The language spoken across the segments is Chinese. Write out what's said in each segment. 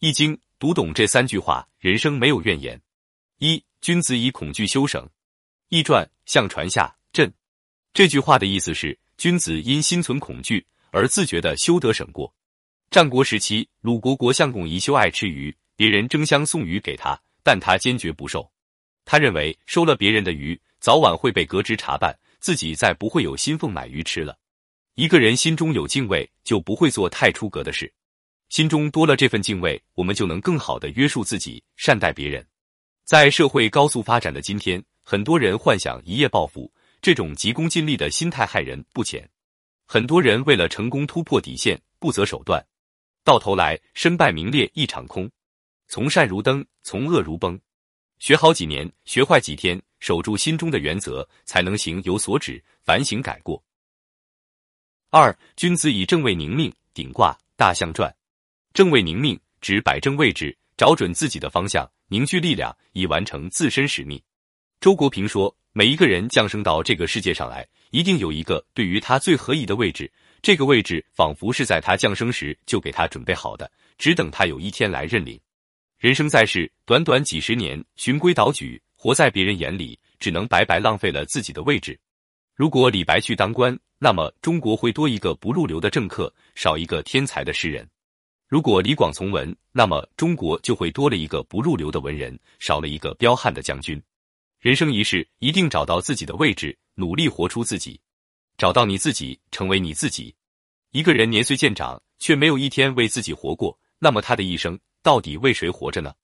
易经》读懂这三句话，人生没有怨言。一君子以恐惧修省。易传相传下震。这句话的意思是，君子因心存恐惧而自觉的修得省过。战国时期，鲁国国相公宜修爱吃鱼，别人争相送鱼给他，但他坚决不受。他认为收了别人的鱼，早晚会被革职查办，自己再不会有薪俸买鱼吃了。一个人心中有敬畏，就不会做太出格的事。心中多了这份敬畏，我们就能更好的约束自己，善待别人。在社会高速发展的今天，很多人幻想一夜暴富，这种急功近利的心态害人不浅。很多人为了成功突破底线，不择手段，到头来身败名裂一场空。从善如登，从恶如崩。学好几年，学坏几天，守住心中的原则，才能行有所止，反省改过。二君子以正位宁命，顶卦大象传。正位宁命指摆正位置，找准自己的方向，凝聚力量，以完成自身使命。周国平说：“每一个人降生到这个世界上来，一定有一个对于他最合宜的位置。这个位置仿佛是在他降生时就给他准备好的，只等他有一天来认领。人生在世，短短几十年，循规蹈矩，活在别人眼里，只能白白浪费了自己的位置。如果李白去当官。”那么中国会多一个不入流的政客，少一个天才的诗人。如果李广从文，那么中国就会多了一个不入流的文人，少了一个彪悍的将军。人生一世，一定找到自己的位置，努力活出自己，找到你自己，成为你自己。一个人年岁渐长，却没有一天为自己活过，那么他的一生到底为谁活着呢？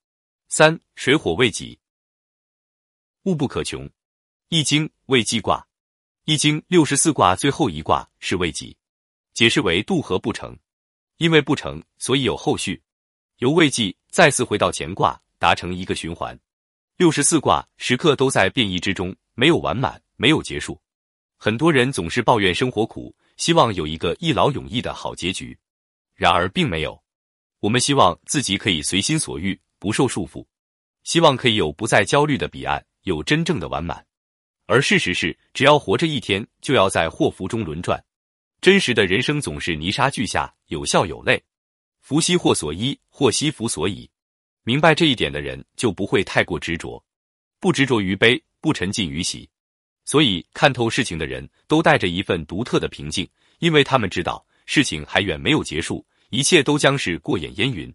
三水火未己，物不可穷。易经未济卦。易经六十四卦最后一卦是未济，解释为渡河不成，因为不成，所以有后续，由未济再次回到乾卦，达成一个循环。六十四卦时刻都在变异之中，没有完满，没有结束。很多人总是抱怨生活苦，希望有一个一劳永逸的好结局，然而并没有。我们希望自己可以随心所欲，不受束缚，希望可以有不再焦虑的彼岸，有真正的完满。而事实是，只要活着一天，就要在祸福中轮转。真实的人生总是泥沙俱下，有笑有泪。福兮祸所依，祸兮福所倚。明白这一点的人，就不会太过执着，不执着于悲，不沉浸于喜。所以，看透事情的人都带着一份独特的平静，因为他们知道事情还远没有结束，一切都将是过眼烟云。